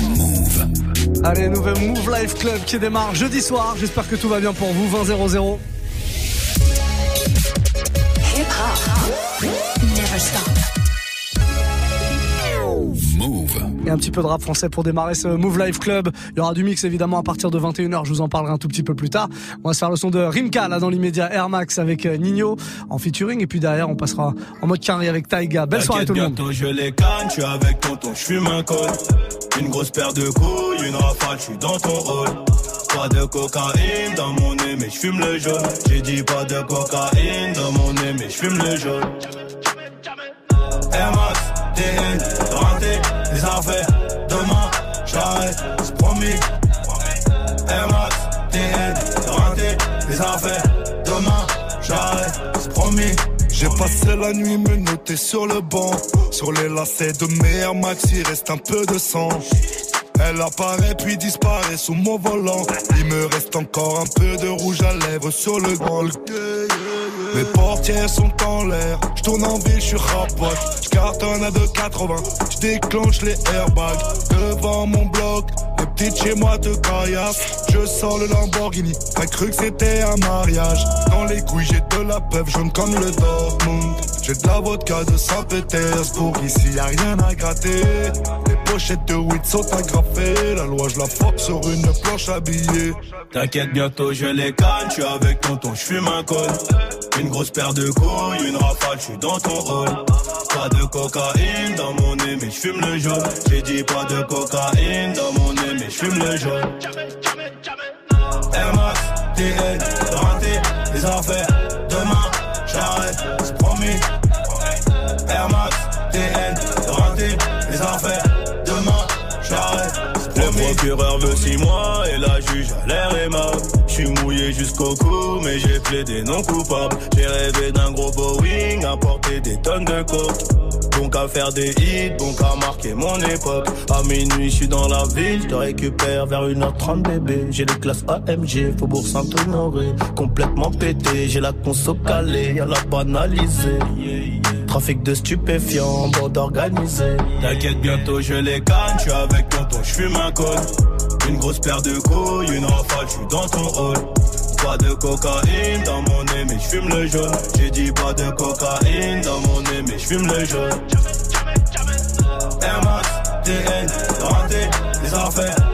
Move. Allez, nouvel Move Life Club qui démarre jeudi soir. J'espère que tout va bien pour vous. 20 0 Hip hop. Never stop. Et un petit peu de rap français pour démarrer ce Move Life Club. Il y aura du mix évidemment à partir de 21h. Je vous en parlerai un tout petit peu plus tard. On va se faire le son de Rimka là dans l'immédiat Air Max avec euh, Nino en featuring. Et puis derrière, on passera en mode carré avec Taiga. Belle soirée tout le monde. je les canne, je suis avec tonton, je fume un col. Une grosse paire de couilles, une rafale, je suis dans ton rôle. Pas de cocaïne dans mon nez, mais je fume le jaune. J'ai dit pas de cocaïne dans mon nez, mais je fume le jaune. Air Max, TN, rentré, les affaires. Demain, j'arrête, c'est promis. Air Max, TN, rentré, les affaires. Demain, j'arrête, c'est promis. J'ai passé la nuit me noter sur le banc. Sur les lacets de mes Air Max, il reste un peu de sang. Elle apparaît puis disparaît sous mon volant. Il me reste encore un peu de rouge à lèvres sur le grand. Mes portières sont en l'air. Je tourne en ville, je suis rapote. Je cartonne à 2,80. Je déclenche les airbags devant mon bloc. Les petites chez moi te caillassent. Je sors le Lamborghini. T'as cru que c'était un mariage. Dans les couilles, j'ai de la peuple jaune comme le Dortmund. J'ai de la vodka de Saint-Pétersbourg. Ici, y a rien à gratter. Les pochettes de weed sont agrafées. La loi, je la force sur une planche habillée. T'inquiète, bientôt je les canne, je suis avec tonton, je fume un col. Une grosse paire de couilles, une rafale, je suis dans ton rôle. Pas de cocaïne dans mon nez, mais je fume le jaune. J'ai dit pas de cocaïne dans mon nez, mais je fume le jaune. Air Max, TN, rentré, les affaires. Demain, j'arrête, c'est promis. Air Max, TN, rentré, les affaires. Demain, j'arrête, c'est promis. Le procureur veut 6 mois et la juge a l'air jusqu'au cou, mais j'ai plaidé non coupable. J'ai rêvé d'un gros Boeing, à porter des tonnes de coke. Bon qu'à faire des hits, bon qu'à marquer mon époque. À minuit, je suis dans la ville, je te récupère vers 1h30 bébé. J'ai les classes AMG, Faubourg Saint-Honoré. Complètement pété, j'ai la conso calée, y'a la banalisée. Trafic de stupéfiants, bande organisée. T'inquiète, bientôt je les canne, je suis avec tonton, je fume un col. Une grosse paire de couilles, une rafale, je suis dans ton rôle. Pas de cocaïne dans mon nez, mais je fume le jaune. J'ai dit pas de cocaïne dans mon nez, mais je fume le jaune. Air Max, TN, rentré, les affaires.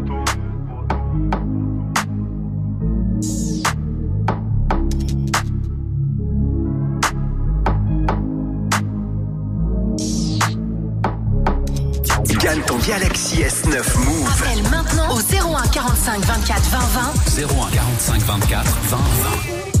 Galaxy S9 Move. Appelle maintenant au 01 45 24 20 20. 01 45 24 20 20.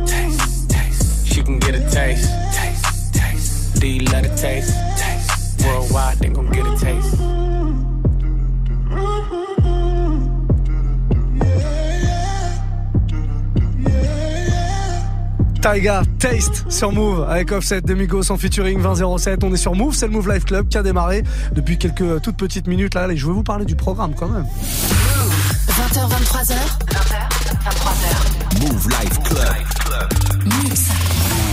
You can get a taste. Taste, taste. Do you love a taste? Taste. Worldwide, they gon' get a taste. Taiga, Taste sur Move avec Offset Demigos en featuring 2007. On est sur Move, c'est le Move Life Club qui a démarré depuis quelques toutes petites minutes là. Et je vais vous parler du programme quand même. 20h, 23h. 20h, 23h. Move Life Club. Mix.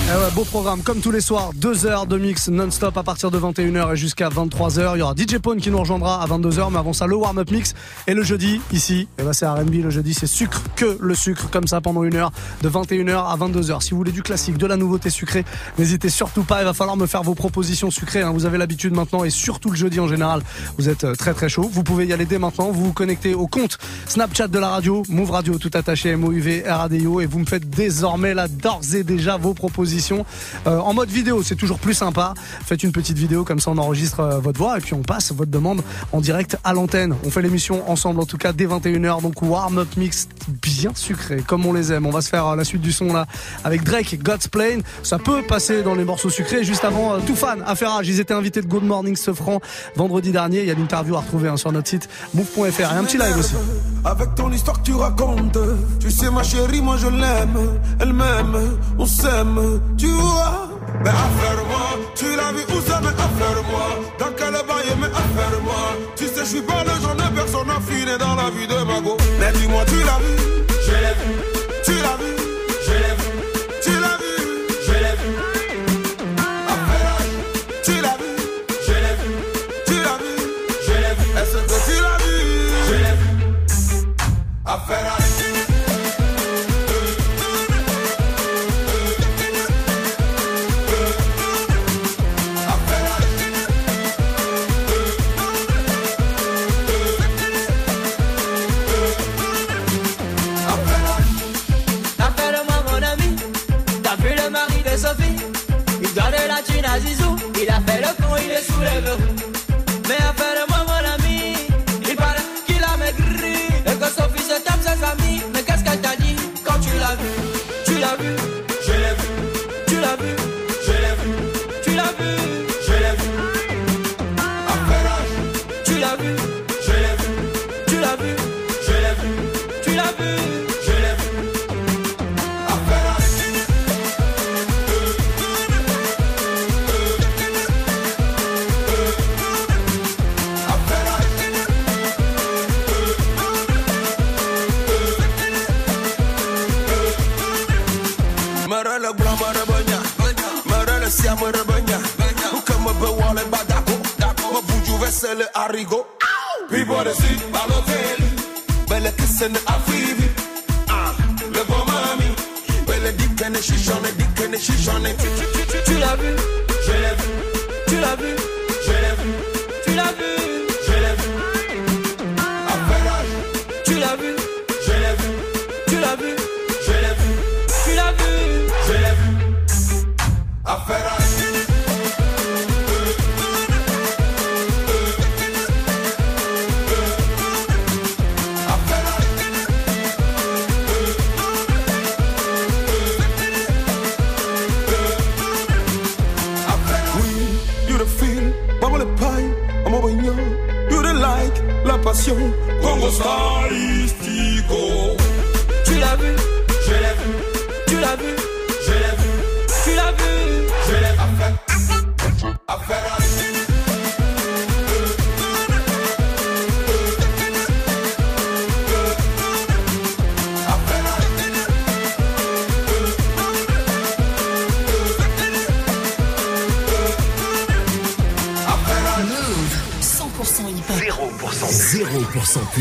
Ouais, beau programme, comme tous les soirs, deux heures de mix non-stop à partir de 21h et jusqu'à 23h. Il y aura DJ Pone qui nous rejoindra à 22h, mais avant ça, le warm-up mix. Et le jeudi, ici, eh ben, c'est RB, le jeudi, c'est sucre, que le sucre, comme ça pendant une heure, de 21h à 22h. Si vous voulez du classique, de la nouveauté sucrée, n'hésitez surtout pas, il va falloir me faire vos propositions sucrées. Hein. Vous avez l'habitude maintenant, et surtout le jeudi en général, vous êtes euh, très très chaud. Vous pouvez y aller dès maintenant, vous vous connectez au compte Snapchat de la radio, Move Radio, tout attaché, MOUV, RADIO, et vous me faites désormais là d'ores et déjà vos propositions. Euh, en mode vidéo, c'est toujours plus sympa. Faites une petite vidéo comme ça, on enregistre euh, votre voix et puis on passe votre demande en direct à l'antenne. On fait l'émission ensemble, en tout cas dès 21h. Donc warm up mix bien sucré, comme on les aime. On va se faire euh, la suite du son là avec Drake, God's Plane. Ça peut passer dans les morceaux sucrés. Juste avant, tout fan, Affairage. Ils étaient invités de Good Morning Sofran vendredi dernier. Il y a l'interview à retrouver hein, sur notre site move.fr et un petit live aussi. Avec ton histoire que tu racontes, tu sais ma chérie, moi je l'aime, elle m'aime, on s'aime, tu vois. Mais affaire-moi, tu l'as vu où ça, mais affaire-moi. Dans quel bail, mais affaire-moi. Tu sais, je suis pas le genre de personne affinée dans la vie de ma go. Mais dis-moi, tu l'as vu, je. Tu l'as vu, je. Tu l'as vu, je l'ai vu. Affaire, tu l'as vu, je. Tu l'as vu, je l'ai. Est-ce que tu l'as vu, je l'ai vu. Affaire, il a fait le con, il est sous les verrous.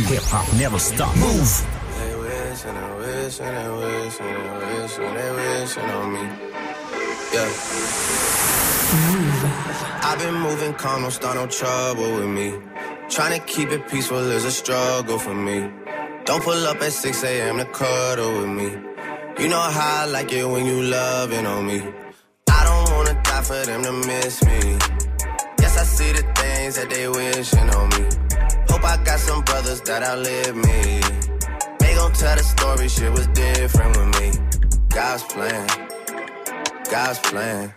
Hip hop never stop. Move. They wish and they wish and they wish and they wish and they wishing on me. Yeah. I've been moving calm, don't start no trouble with me. Trying to keep it peaceful is a struggle for me. Don't pull up at 6 a.m. to cuddle with me. You know how I like it when you loving on me. I don't wanna die for them to miss me. Yes, I see the things that they wishing on me. Hope I got some brothers that outlive me. They gon' tell the story, shit was different with me. God's plan, God's plan.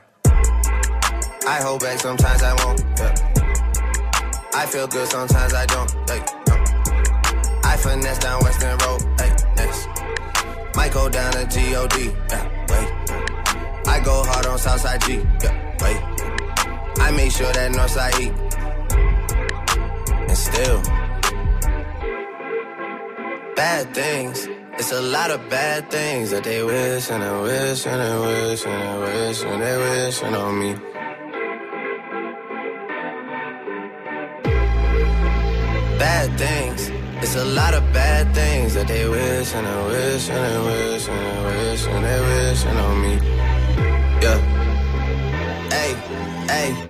I hold back sometimes I won't. Yeah. I feel good sometimes I don't. Hey, no. I finesse down Western Road. Hey, next. Might go down to God. Yeah, wait. I go hard on Southside G. Yeah, wait. I make sure that Northside eat. And still, bad things. It's a lot of bad things that they wish and they wish and they wish and they wish and they wishing on me. Bad things. It's a lot of bad things that they wish and they wish and they wish and they wish and they wishing on me. Yeah. Hey, hey.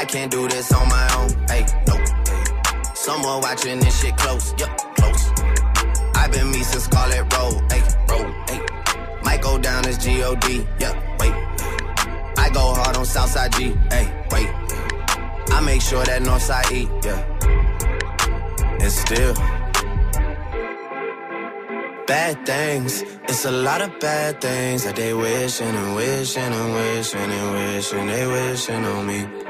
I can't do this on my own. Hey, no. Hey. Someone watching this shit close. Yup, close. I've been me since Scarlet Road. Hey, road. Hey. Might go down as G-O-D. Yup, wait. I go hard on Southside G. Hey, wait. I make sure that Northside E. Yeah. And still. Bad things. It's a lot of bad things that they wishing and wishing and wishing and wishing they wishing on me.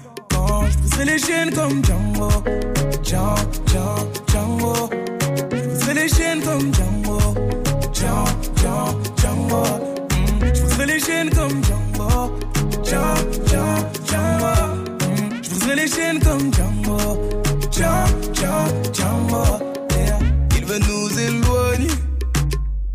Oh, je les chaînes comme Django. Django, Django, Django. Je les chaînes comme Django. Django, Django, Django. Je les chaînes comme Django. Django, Django, Django. Je les chaînes comme Django. Django, Django, Django. Il veut nous éloigner.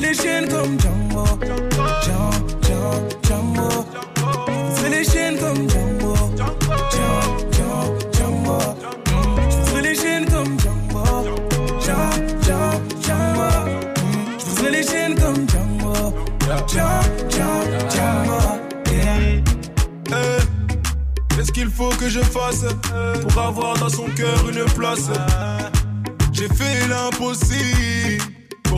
Les chaînes comme Django. Django. Je briserai les chaînes comme Django. Django, Je briserai les chaînes comme Django. Django, Je briserai les chaînes comme Django. Django, Django, Qu'est-ce qu'il faut que je fasse pour avoir dans son cœur une place? J'ai fait l'impossible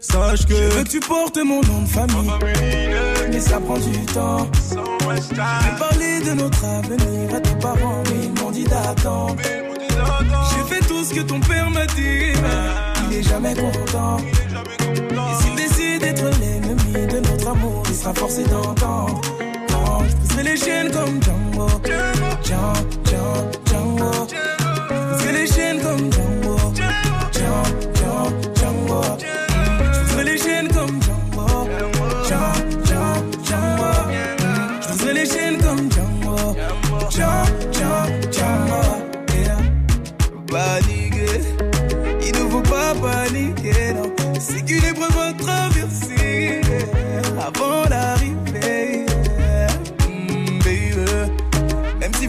Sache que. Je veux que tu portes mon nom de famille. Mais ça prend du temps. J'ai parlé de notre avenir à tes parents, mais ils m'ont dit d'attendre. J'ai fait tout ce que ton père m'a dit, mais il est jamais content. Et s'il décide d'être l'ennemi de notre amour, il sera forcé d'entendre. Je les chaînes comme Django. Django, Django, Django. Je les chaînes comme. Django,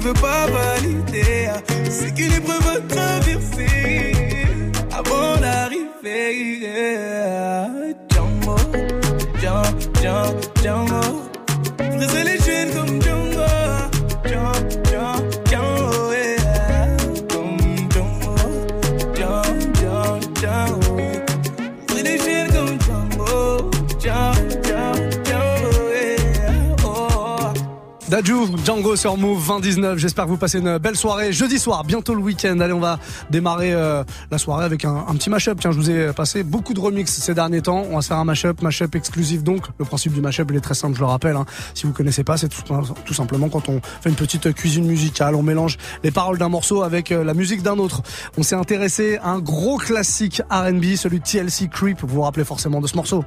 Veut pas valider, c'est qu'une épreuve à traverser avant d'arriver. Dajou, Django sur Move 2019. J'espère que vous passez une belle soirée. Jeudi soir, bientôt le week-end. Allez, on va démarrer euh, la soirée avec un, petit mashup. Tiens, je vous ai passé beaucoup de remix ces derniers temps. On va se faire un mashup, mashup exclusif. Donc, le principe du mashup, il est très simple, je le rappelle. hein. Si vous connaissez pas, c'est tout, tout simplement quand on fait une petite cuisine musicale, on mélange les paroles d'un morceau avec euh, la musique d'un autre. On s'est intéressé à un gros classique R&B, celui de TLC Creep. Vous vous rappelez forcément de ce morceau.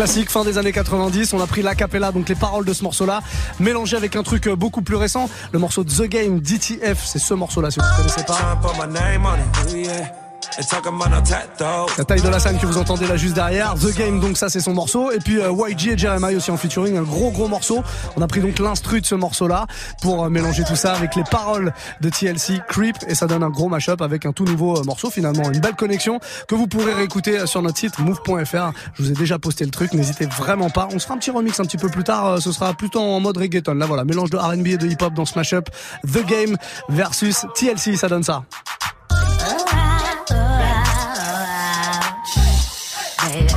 Classique, fin des années 90. On a pris l'acapella, donc les paroles de ce morceau-là, mélangé avec un truc euh, beaucoup plus récent. Le morceau The Game DTF, c'est ce morceau-là, si vous ne connaissez pas. La taille de la scène que vous entendez là juste derrière. The Game, donc ça c'est son morceau. Et puis euh, YG et Jeremiah aussi en featuring, un gros gros morceau. On a pris donc l'instru de ce morceau-là pour euh, mélanger tout ça avec les paroles de TLC Creep et ça donne un gros mashup avec un tout nouveau euh, morceau finalement. Une belle connexion que vous pourrez réécouter euh, sur notre site move.fr. Je vous ai déjà posté le truc, n'hésitez vraiment pas. On se fera un petit remix un petit peu plus tard. euh, Ce sera plutôt en mode reggaeton. Là voilà, mélange de R&B et de hip-hop dans ce mashup. The Game versus TLC, ça donne ça. baby.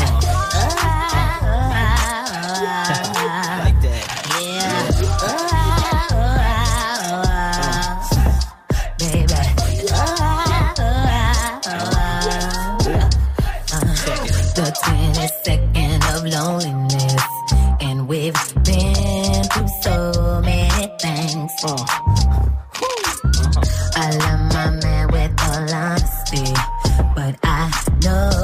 And we've been through so many things. I love my man with all honesty, but I know.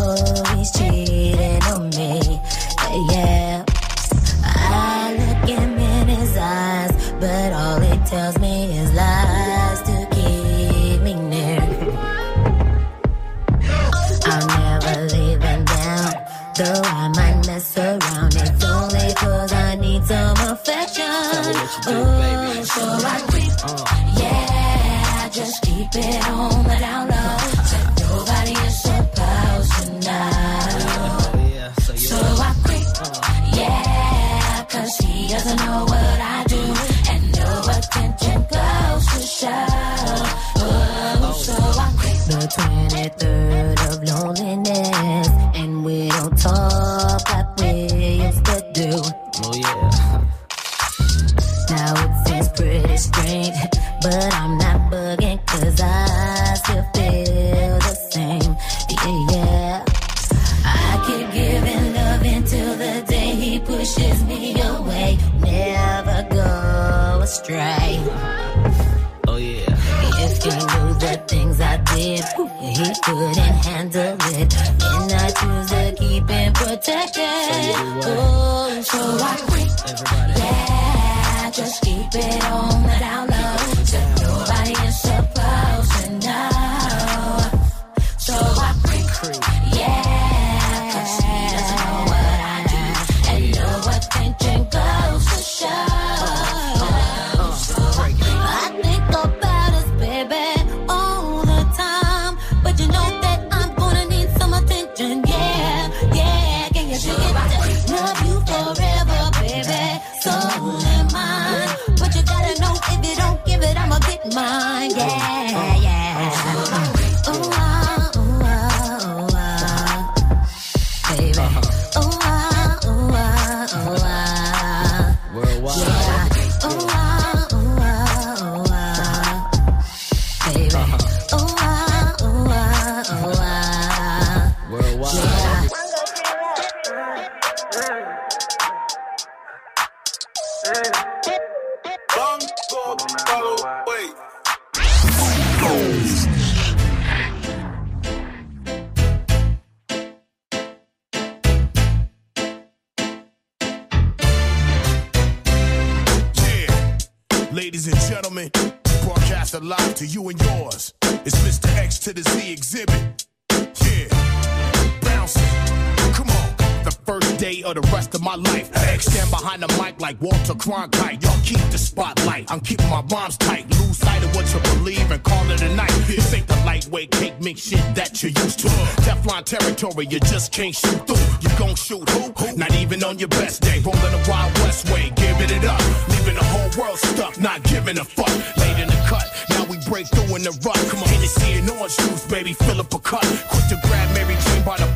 Behind the mic like Walter Cronkite. Y'all keep the spotlight. I'm keeping my bombs tight. Lose sight of what you believe and call it a night. This ain't the lightweight cake mix shit that you used to. Teflon territory, you just can't shoot through. You gon' shoot who? Not even on your best day. Rolling the Wild West way, giving it up. Leaving the whole world stuck, not giving a fuck. Late in the cut, now we break through in the rut. Come on, Hennessy and orange juice, baby, fill up a cup. Quick to grab Mary Jane by the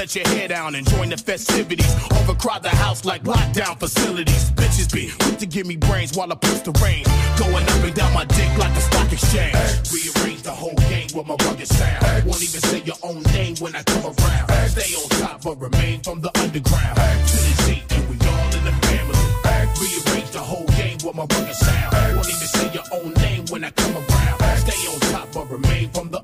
let your hair down and join the festivities. Overcrowd the house like lockdown facilities. Bitches be quick to give me brains while I push the rain. Going up and down my dick like the stock exchange. Rearrange the whole game with my rugged sound. Won't even say your own name when I come around. Stay on top but remain from the underground. To the Z, and we all in the family. Rearrange the whole game with my rugged sound. Won't even say your own name when I come around. Stay on top but remain from the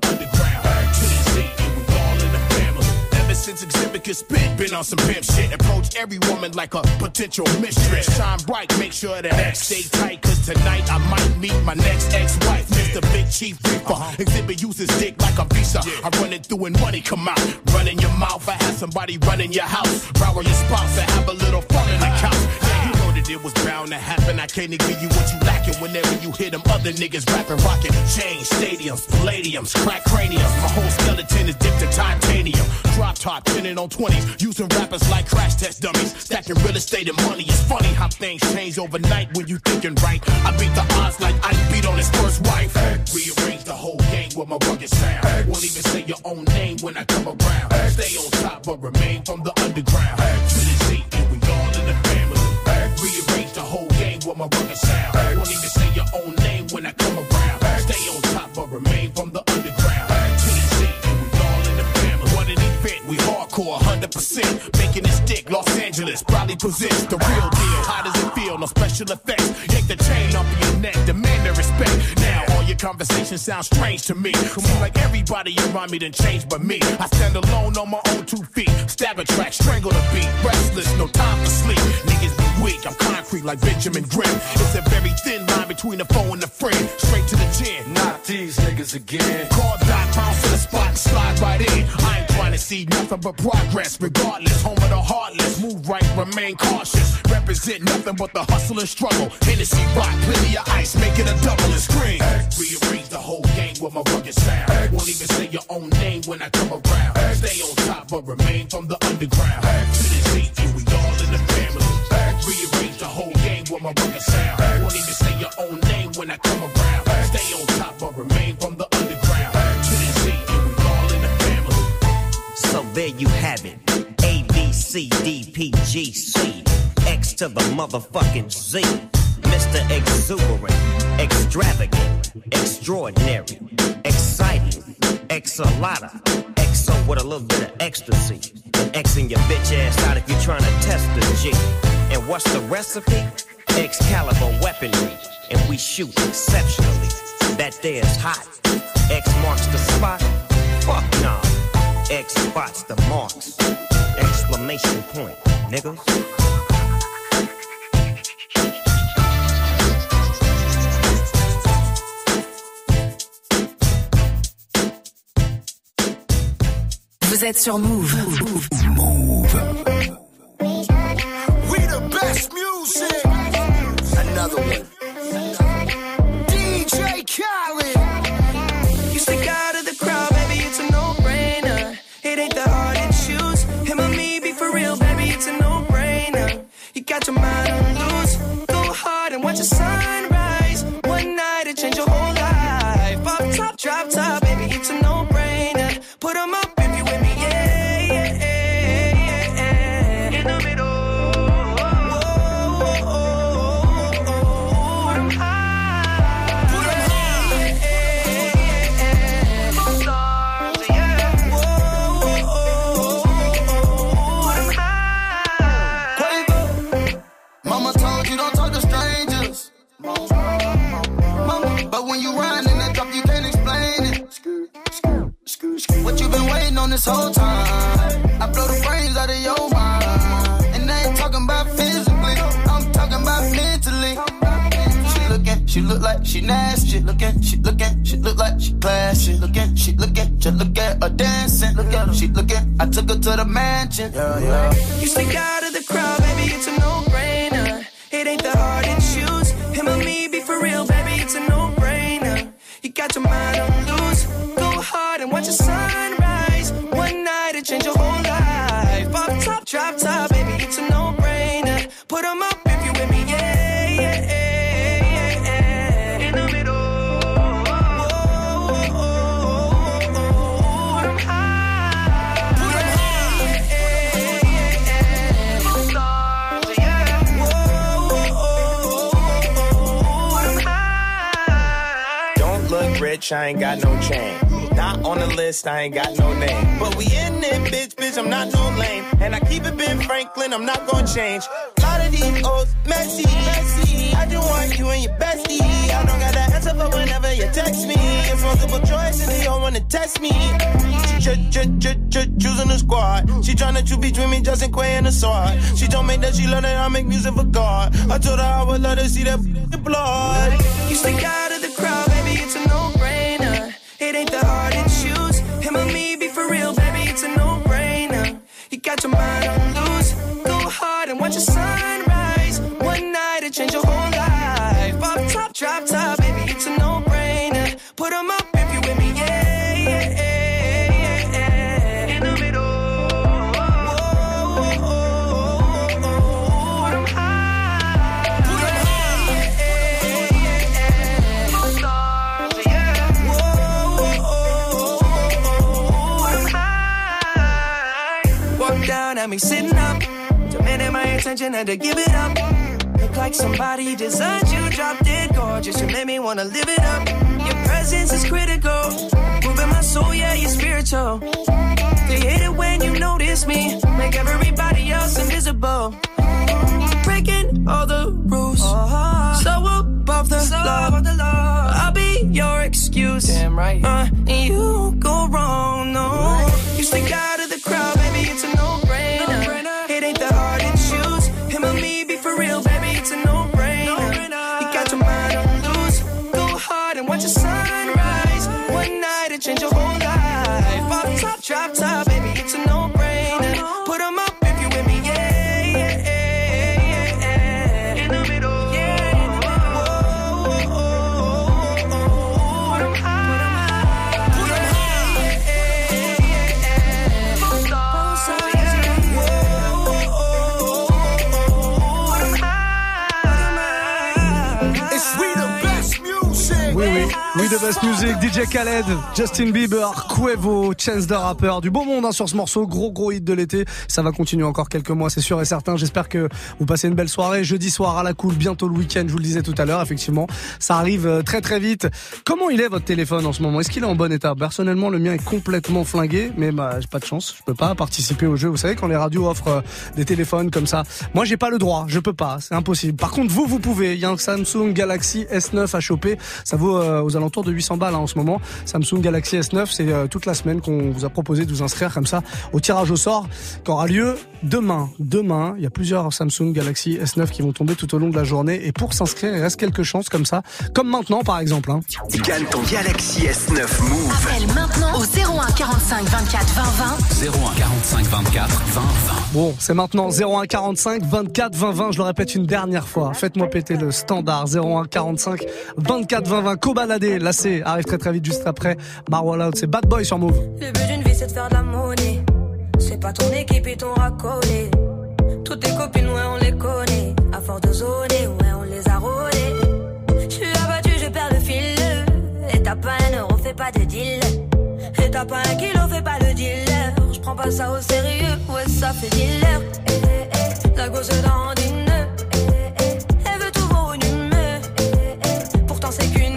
spit, been on some pimp shit. Approach every woman like a potential mistress. Shine bright, make sure that X stay tight. Cause tonight I might meet my next ex-wife, Mr. Big Chief Reaper. Uh-huh. Exhibit uses dick like a visa. I run it through and money come out. Run in your mouth, I have somebody running your house. Rower your spouse and have a little fun in the couch. Yeah, you know that it was bound to happen. I can't give you what you lacking whenever you hear them other niggas rapping, rocking. Chains, stadiums, palladiums, crack craniums. My whole skeleton is dipped in titanium. Drop top, pinning on 20s. Using rappers like crash test dummies. Stacking real estate and money. It's funny how things change overnight when you thinking right. I beat the odds like I beat on his first wife. Rearrange the whole game with my rugged sound. Won't even say your own name when I come around. Stay on top but remain from the underground. To my rugged sound. Won't even say your own name when I come around. Stay on top but remain from the underground. And we all in the family. What an event, we hardcore 100%. Making it stick, Los Angeles, probably possess the real deal. How does it feel? No special effects. Yank the chain off of your neck, demand the respect. Now all your conversations sound strange to me. Seem like everybody around me done changed but me. I stand alone on my own two feet. Stab a track, strangle the beat. Restless, no time for sleep. Niggas be weak, I'm concrete like Benjamin Grimm. It's a very thin line between the foe and the friend. Straight to the chin. Not these niggas again. Call dot, bounce to the spot and slide right in. I ain't trying to see nothing but progress. Regardless, home of the heartless. Move right, remain cautious. Represent nothing but the hustle and struggle. Hennessy rock, plenty of ice, make it a double and scream. Rearrange the whole game with my rugged sound. Won't even say your own name when I come around. Stay on top, but remain from the underground. To Z, and we all in the family. Rearrange the whole with my rugged sound. Won't even say your own name when I come around. Stay on top, but remain from the underground. To Z, and we all in the family. So there you have it. A, B, C, D, P, G, C. To the motherfucking Z. Mr. Exuberant, extravagant, extraordinary, exciting, exalata, exo with a little bit of ecstasy. Xing your bitch ass out if you're trying to test the G. And what's the recipe? Excalibur weaponry. And we shoot exceptionally. That there's hot. X marks the spot. Fuck nah. X spots the marks. Exclamation point, niggas. Vous êtes sur Move. Another one. When you run in that drop, you can't explain it. What you been waiting on this whole time? I blow the brains out of your mind. And I ain't talking about physically, I'm talking about mentally. She looking, she look like she nasty. She looking, she looking, she look like she classy. She looking, she looking, just look at her dancing. Look at her, she looking. I took her to the mansion. Yeah, yeah. You stick out of the crowd, baby, it's a no-brainer. Rich, I ain't got no chain. Not on the list, I ain't got no name. But we in it, bitch, bitch, I'm not no lame. And I keep it Ben Franklin, I'm not gonna change. lot of these old messy, messy. I just want you and your bestie. I don't got the answer for whenever you text me. It's multiple choice and they all wanna test me. Ch ch ch ch choosing the squad. She tryna choose between me, Justin Quay and the sword. She told me that she love that I make music for God. I told her I would love to see that blood. You stick out of the crowd, baby, it's a no-brainer. It ain't that hard to choose. Him or me, be for real, baby, it's a no-brainer. You got your mind on loose. Go hard and watch your sunrise. me sitting up, demanding my attention, and to give it up. Look like somebody designed you, drop dead gorgeous. You made me wanna live it up. Your presence is critical, moving my soul, yeah, you're spiritual. They hate it when you notice me, make everybody else invisible. Breaking all the rules, uh-huh. so above the law. I'll be your excuse, damn right. Uh, and you won't go wrong, no. You stick out. De Best Music, DJ Khaled, Justin Bieber, Quavo, Chance the Rapper. Du beau monde hein, sur ce morceau. Gros, gros hit de l'été. Ça va continuer encore quelques mois, c'est sûr et certain. J'espère que vous passez une belle soirée. Jeudi soir à la cool, bientôt le week-end, je vous le disais tout à l'heure. Effectivement, ça arrive euh, très, très vite. Comment il est votre téléphone en ce moment? Est-ce qu'il est en bon état? Personnellement, le mien est complètement flingué, mais bah, j'ai pas de chance. Je peux pas participer au jeu. Vous savez, quand les radios offrent euh, des téléphones comme ça, moi, j'ai pas le droit. Je peux pas. C'est impossible. Par contre, vous, vous pouvez. Il y a un Samsung Galaxy S9 à choper. Ça vaut euh, aux alentours de 800 balles hein, en ce moment. Samsung Galaxy S9, c'est euh, toute la semaine qu'on vous a proposé de vous inscrire comme ça au tirage au sort qui aura lieu demain. Demain, il y a plusieurs Samsung Galaxy S9 qui vont tomber tout au long de la journée. Et pour s'inscrire, il reste quelques chances comme ça, comme maintenant par exemple. Hein. Gagne ton Galaxy S9 Move. Appelle maintenant au 01 45 24 20 20. 01 45 24 20 20. Bon, c'est maintenant 01 45 24 20 20. Je le répète une dernière fois. Faites-moi péter le standard 01 45 24 20 20. Cobaladé, là arrive très très vite juste après. Marwala, c'est Bad Boy sur Move. Le but d'une vie, c'est de faire de la monnaie. C'est pas ton équipe et ton racolé. Toutes tes copines, ouais, on les connaît. À force de zoner, ouais, on les a rôlées. Je suis abattu, je perds le fil. Et t'as pas un euro, fais pas de deal. Et t'as pas un kilo, fais pas le dealer. Je prends pas ça au sérieux, ouais, ça fait dealer. Eh, eh, eh, la gosse dans une. Eh, eh, elle veut tout voir une humeur. Eh, eh, pourtant, c'est qu'une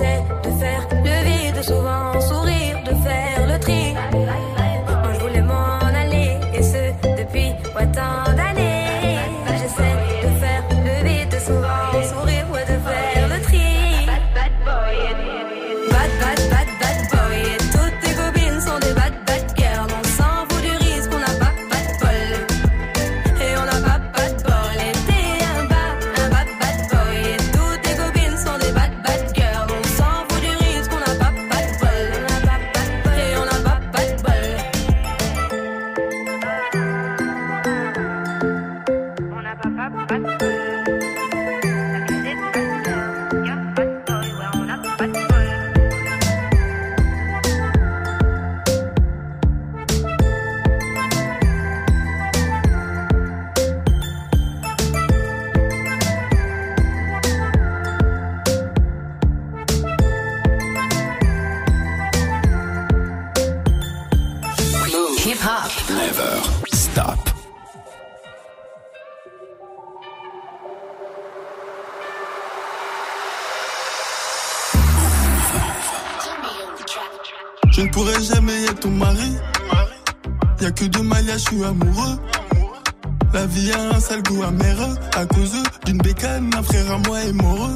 sé. Y'a que de Malia, je suis amoureux. La vie a un sale goût amer à cause d'une bécane, un frère à moi est mort.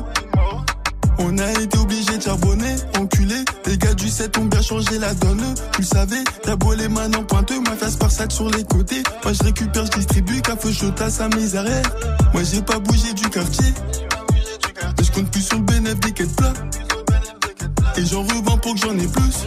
On a été obligé de charbonner, enculé. Les gars du 7 ont bien changé la donne. Tu le savais, t'as beau les mains en pointeux, ma face par sac sur les côtés. Moi je récupère, je distribue, café à sa misère. Moi j'ai pas bougé du quartier. Mais je compte plus sur le bénéfice des quêtes plats. Et j'en revends pour que j'en ai plus.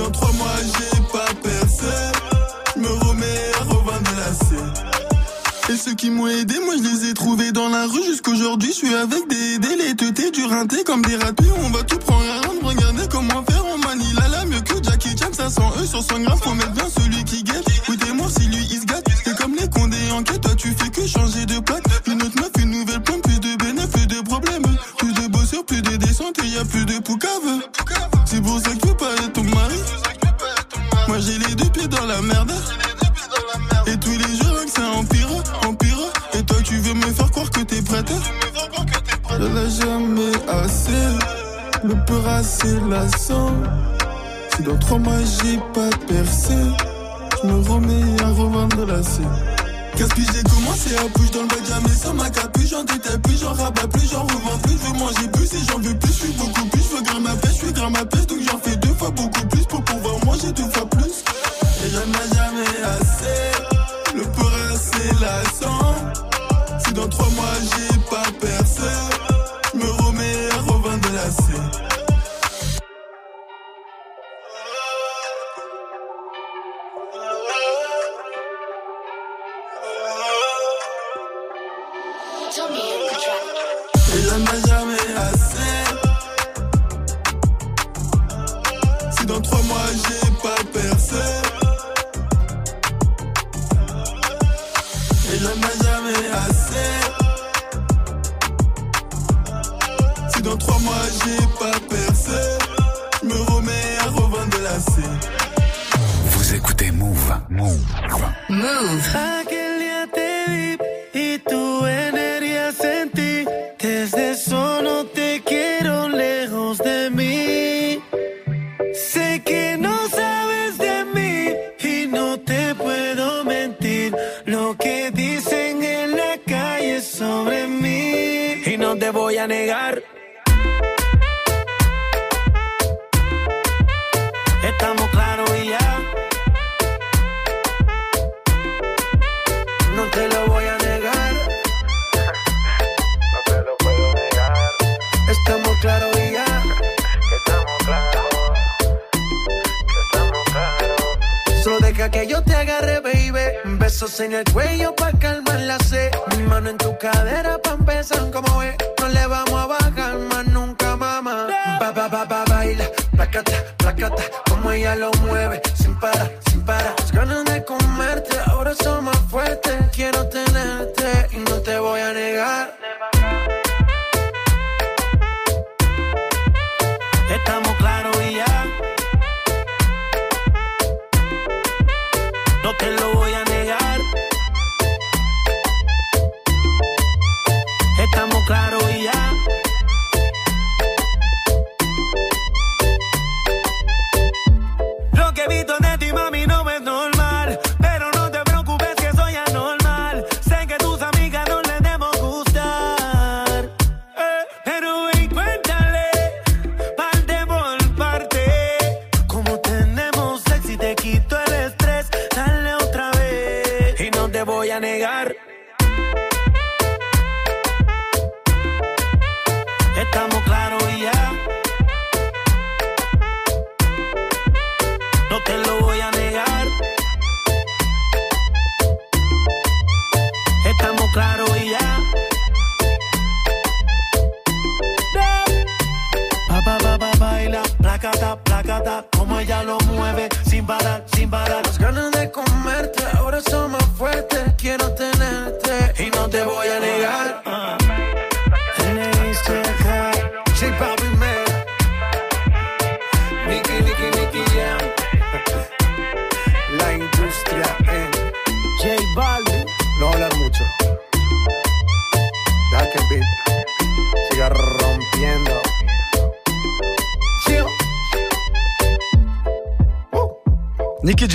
Dans trois mois j'ai pas percé, je me remets à revendre la. Et ceux qui m'ont aidé, moi je les ai trouvés dans la rue jusqu'aujourd'hui. Je suis avec des délais, teutés, du rinté comme des ratés. On va tout prendre à rendre, regardez comment faire en Manila. Là, mieux que Jackie Chan, 500 E sur 100 grammes. Faut mettre bien celui qui guette. Écoutez-moi si lui il se gâte. C'est comme les condés en quête, toi tu fais que changer de plaque. Une autre meuf, une nouvelle pomme, plus de bénéfices, plus de problèmes. Plus de bossures, plus de descente et y a plus de poucave. C'est pour ça que Moi j'ai les deux pieds dans la merde. Et tous les jours que ça empire, empire. Et toi tu veux me faire croire que t'es prête Je l'ai jamais assez, le peur assez lassant. Si dans trois mois j'ai pas percé, je me remets à revendre la scène. Qu'est-ce que j'ai commencé à bouger dans le bac, jamais sans Placata, placata. Como ella lo mueve. Sin parar, sin parar. Las ganas de comerte ahora son más fuertes.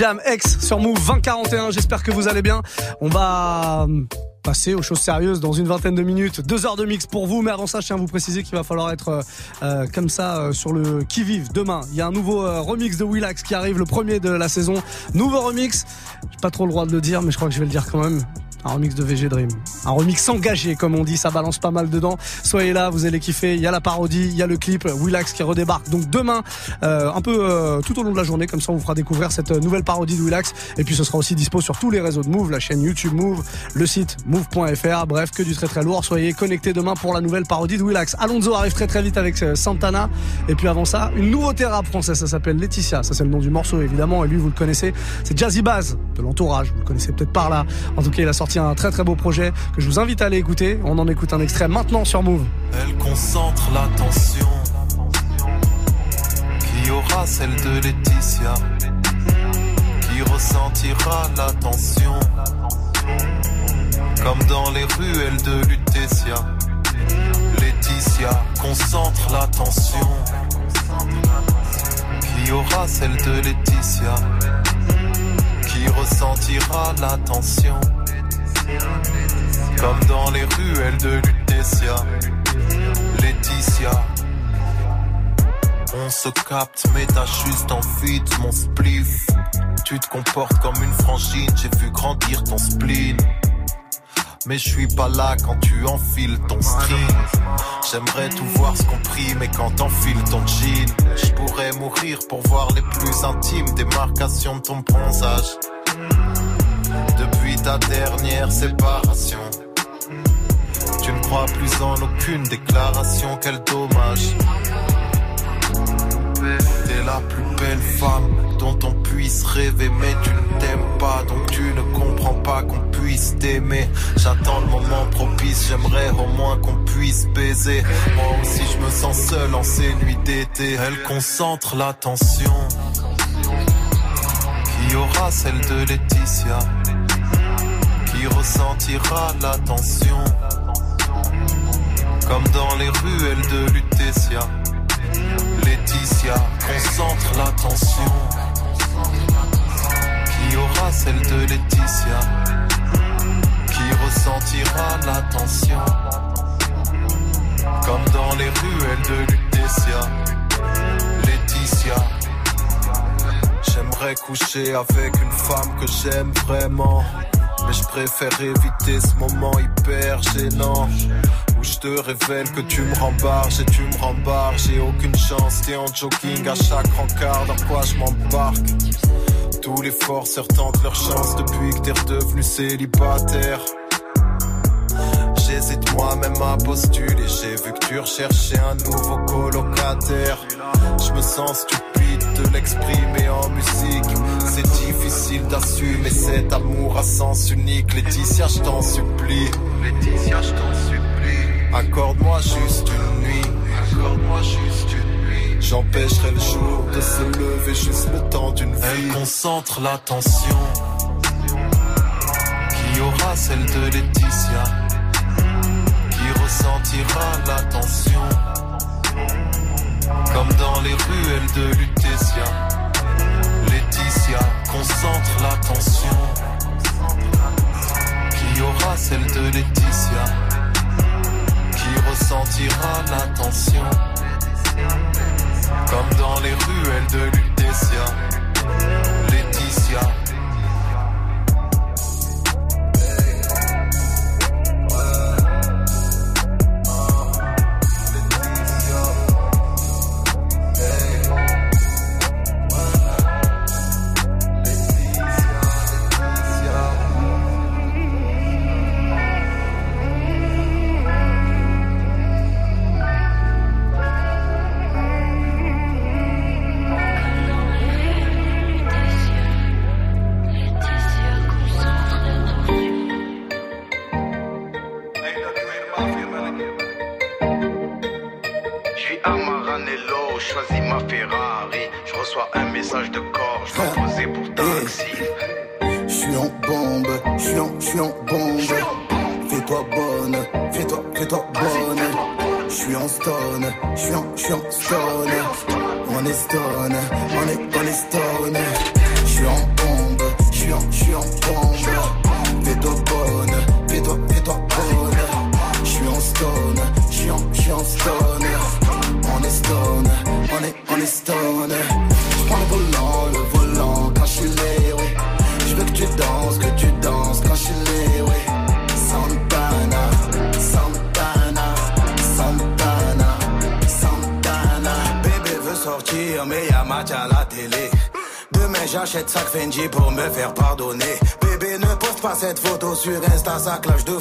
Jam, ex sur Move 2041. J'espère que vous allez bien. On va passer aux choses sérieuses dans une vingtaine de minutes. Deux heures de mix pour vous, mais avant ça, je tiens à vous préciser qu'il va falloir être euh, euh, comme ça euh, sur le qui-vive demain. Il y a un nouveau remix de Willax qui arrive, le premier de la saison. Nouveau remix. J'ai pas trop le droit de le dire, mais je crois que je vais le dire quand même un remix de VG Dream. Un remix engagé, comme on dit, ça balance pas mal dedans. Soyez là, vous allez kiffer. Il y a la parodie, il y a le clip, Willax qui redébarque. Donc demain, euh, un peu euh, tout au long de la journée, comme ça on vous fera découvrir cette nouvelle parodie de Willax. Et puis ce sera aussi dispo sur tous les réseaux de Move, la chaîne YouTube Move, le site move.fr. Bref, que du très très lourd. Soyez connectés demain pour la nouvelle parodie de Willax. Alonso arrive très très vite avec euh, Santana. Et puis avant ça, une nouveauté rap française, ça s'appelle Laetitia. Ça c'est le nom du morceau évidemment. Et lui, vous le connaissez, c'est Jazzy Baz de l'entourage. Vous le connaissez peut-être par là. En tout cas, il a sorti un très très beau projet que je vous invite à aller écouter. On en écoute un extrait maintenant sur Move. Elle concentre l'attention. Qui aura celle de Laetitia? Qui ressentira l'attention? Comme dans les ruelles de Lutetia. Laetitia concentre l'attention. Qui aura celle de Laetitia? Qui ressentira l'attention? Comme dans les ruelles de Lutetia, Laetitia. On se capte, mais t'as juste envie de mon spliff. Tu te comportes comme une frangine, j'ai vu grandir ton spleen. Mais je suis pas là quand tu enfiles ton string. J'aimerais tout voir ce compris, mais quand t'enfiles ton jean, je pourrais mourir pour voir les plus intimes démarcations de ton bronzage depuis ta dernière séparation. Tu ne crois plus en aucune déclaration, quel dommage. T'es la plus belle femme dont on puisse rêver, mais tu ne t'aimes pas, donc tu ne comprends pas qu'on puisse t'aimer. J'attends le moment propice, j'aimerais au moins qu'on puisse baiser. Moi aussi je me sens seul en ces nuits d'été. Elle concentre l'attention. Qui aura celle de Laetitia Qui ressentira l'attention. Comme dans les ruelles de Lutetia Laetitia concentre l'attention. Qui aura celle de Laetitia? Qui ressentira l'attention? Comme dans les ruelles de Lutetia Laetitia. J'aimerais coucher avec une femme que j'aime vraiment. Mais je préfère éviter ce moment hyper gênant. Où je te révèle que tu me rembarges et tu me rembarges. J'ai aucune chance, t'es en jogging à chaque rencard. Dans quoi je m'embarque Tous les forceurs tentent leur chance depuis que t'es redevenu célibataire. J'hésite moi-même à postuler. J'ai vu que tu recherchais un nouveau colocataire. Je me sens stupide de l'exprimer en musique. C'est difficile d'assumer cet amour à sens unique. Laetitia, je t'en supplie. Laetitia, je t'en supplie. Accorde-moi juste une nuit. Accorde-moi juste une nuit. J'empêcherai le jour de se lever juste le temps d'une vie. Elle concentre l'attention. Qui aura celle de Laetitia? Qui ressentira l'attention? Comme dans les ruelles de Lutetia Concentre l'attention. Qui aura celle de Laetitia? Qui ressentira l'attention? Comme dans les ruelles de Lutetia. Laetitia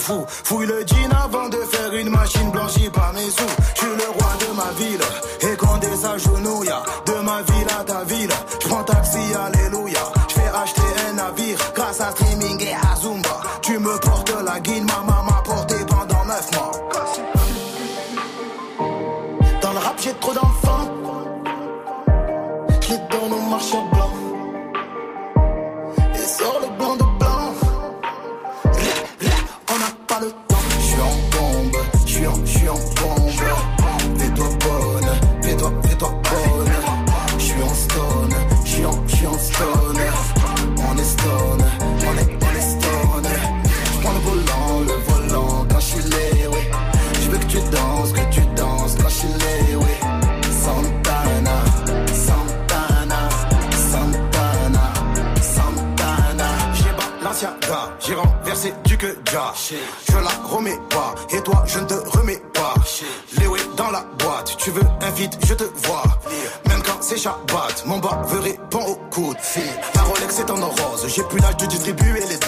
fou. Fouille le jean avant de faire une machine blanchie par mes sous. Je suis le roi de ma ville et quand des s'agenouille de ma ville à ta ville. Je prends taxi, alléluia. Je la remets pas, et toi je ne te remets pas. Léo est dans la boîte, tu veux un vide, je te vois. Même quand c'est Shabbat, mon bas veut répondre au coup de fil. La Rolex est en rose, j'ai plus l'âge de distribuer les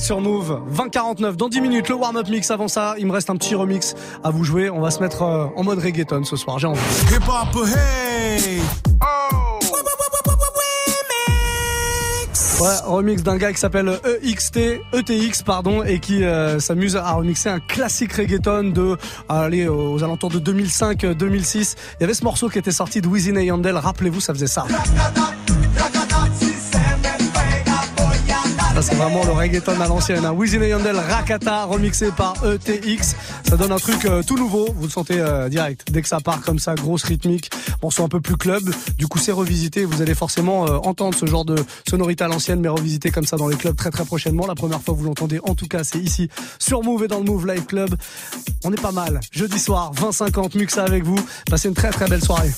sur Move, 2049 dans 10 minutes, le warm-up mix. Avant ça, il me reste un petit remix à vous jouer. On va se mettre euh, en mode reggaeton ce soir, j'ai envie. Hip hop, hey! Ouais, remix d'un gars qui s'appelle EXT, ETX, pardon, et qui euh, s'amuse à remixer un classique reggaeton de, allez, aux alentours de 2005-2006. Il y avait ce morceau qui était sorti de Wisin et Yandel, rappelez-vous, ça faisait ça. C'est vraiment le reggaeton à l'ancienne. Hein. Wisin Yandel, Rakata, remixé par ETX. Ça donne un truc euh, tout nouveau. Vous le sentez euh, direct. Dès que ça part comme ça, grosse rythmique, morceau un peu plus club. Du coup, c'est revisité. Vous allez forcément euh, entendre ce genre de sonorité à l'ancienne, mais revisité comme ça dans les clubs très très prochainement. La première fois que vous l'entendez, en tout cas, c'est ici sur Move et dans le Move Live Club. On est pas mal. Jeudi soir, 20-50, Muxa avec vous. Passez une très très belle soirée.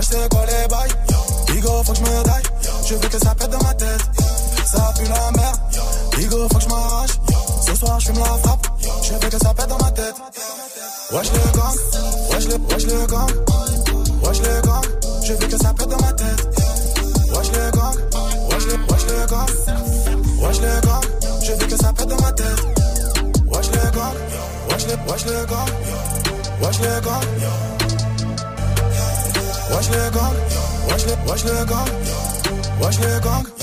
Wesh c'est quoi les bails. Bigo faut que je me daille, je veux que ça pète dans ma tête. Ça pue la merde, Bigo faut que je m'arrache. Ce soir je fume la frappe, je veux que ça pète dans ma tête. Wesh les gang, wesh le, wesh le gang. Wesh les gang, je veux que ça pète dans ma tête. Wesh les gang, wesh le, wesh le gang. Wesh les gang, je veux que ça pète dans ma tête. Wesh les gang, wesh le, wesh le gang. Wesh les gang Wesh le gang, wesh le, wesh le gang, wesh le gang.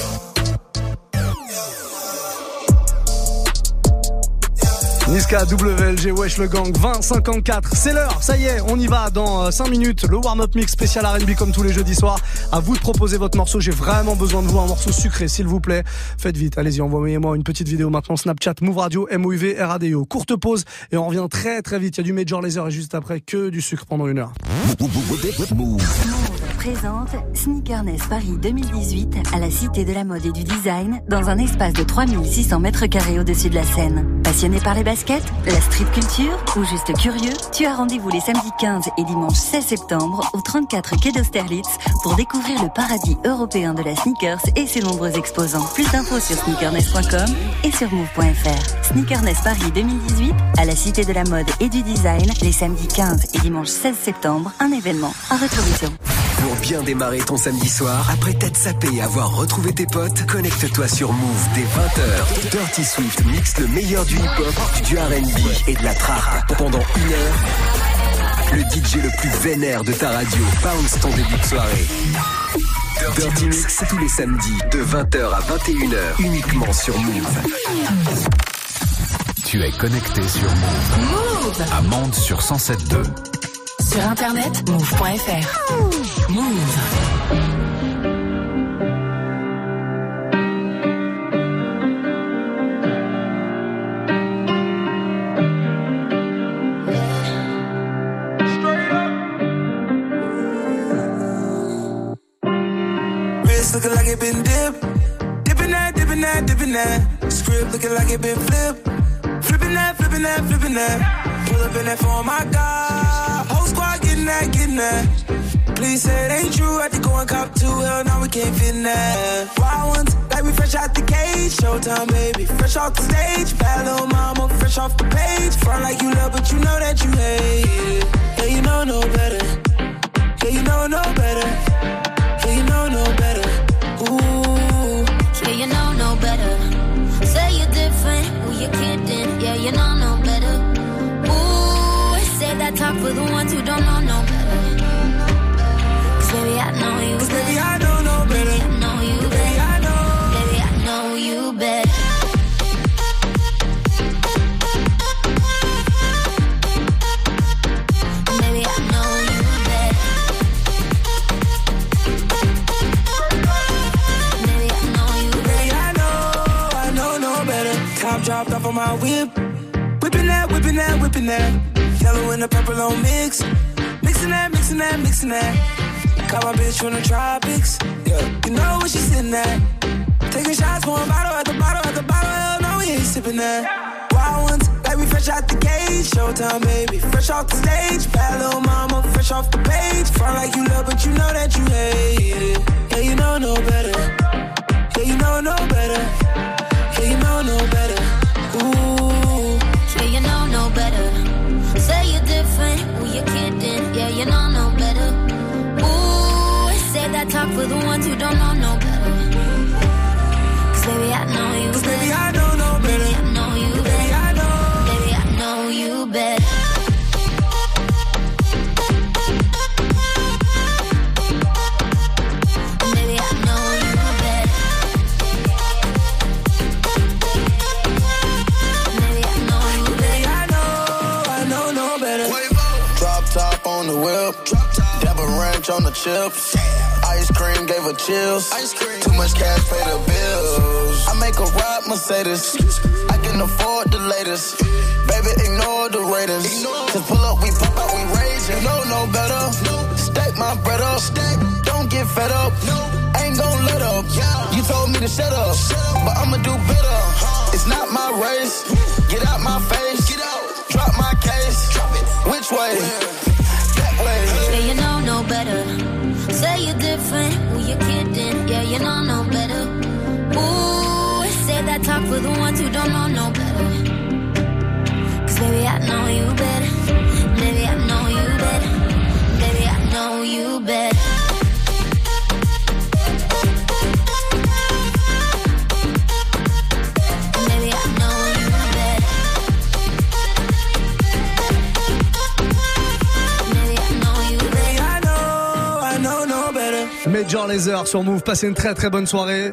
Niska WLG Wesh le Gang 2054 C'est l'heure, ça y est, on y va dans 5 minutes. Le warm-up mix spécial R&B comme tous les jeudis soirs. À vous de proposer votre morceau, j'ai vraiment besoin de vous. Un morceau sucré s'il vous plaît. Faites vite, allez-y, envoyez-moi une petite vidéo maintenant. Snapchat, Move Radio, MOUV, RADIO Courte pause et on revient très très vite. Il y a du Major Laser et juste après que du sucre pendant une heure. Présente Sneakerness Paris 2018 à la Cité de la Mode et du Design dans un espace de 3600 mètres carrés au-dessus de la Seine. Passionné par les la street culture ou juste curieux, tu as rendez-vous les samedis 15 et dimanche 16 septembre au 34 quai d'Austerlitz pour découvrir le paradis européen de la sneakers et ses nombreux exposants. Plus d'infos sur sneakerness.com et sur move.fr. Sneakerness Paris 2018 à la Cité de la Mode et du Design les samedis 15 et dimanche 16 septembre, un événement à retrouver Pour bien démarrer ton samedi soir, après t'être sapé et avoir retrouvé tes potes, connecte-toi sur Move dès 20h. Dirty Swift mixe le meilleur du hip-hop, du R&B et de la trap pendant une heure. Le DJ le plus vénère de ta radio bounce ton début de soirée. Dirty Mix tous les samedis de 20h à 21h uniquement sur Move. Tu es connecté sur Move. Move À sur 107.2. Sur internet, move.fr. Move. Looking like it been dipped. Dipping that, dipping that, dipping that. Script looking like it been flipped. Flipping that, flipping that, flipping that. Pull up in that for my God. Whole squad getting that, getting that. Please say it ain't true. Had to go and cop two. Hell no, we can't fit in that. Wild ones, like we fresh out the cage. Showtime, baby. Fresh off the stage. Bad little mama, fresh off the page. Front like you love, but you know that you hate. Yeah, you know no better. Yeah, you know no better. Yeah, you know no better. Yeah, you know no better. Say you're different, ooh, you're kidding. Yeah, you know no better. Ooh, say that talk for the ones who don't know no better. Cause baby, I know you Cause baby, I know on my whip. Whipping that, whipping that, whipping that. Yellow and the purple on mix. Mixing that, mixing that, mixing that. Got my bitch from the tropics. Yeah, you know where she sitting at. Taking shots, pouring bottle at the bottle at the bottle. Hell no, we ain't sipping that. Wild ones, like we fresh out the gate. Showtime, baby, fresh off the stage. Bad little mama, fresh off the page. Front like you love, but you know that you hate chips. Ice cream gave her chills. Too much cash pay the bills. I make a ride Mercedes. I can afford the latest. Baby, ignore the ratings. Just pull up, we pop out, we rage. You know no better. Stack my bread up. Don't get fed up. Ain't gon' let up. You told me to shut up, but I'ma do better. Uh-huh. It's not my race. Get out my face. Get out. Drop my case. Drop it. Which way? That way. Yeah, you know no better. Say you're different, ooh, you're kidding. Yeah, you know no better. Ooh, say that talk for the ones who don't know no better. Cause baby, I know you better. Major Laser sur Move. Passez une très très bonne soirée.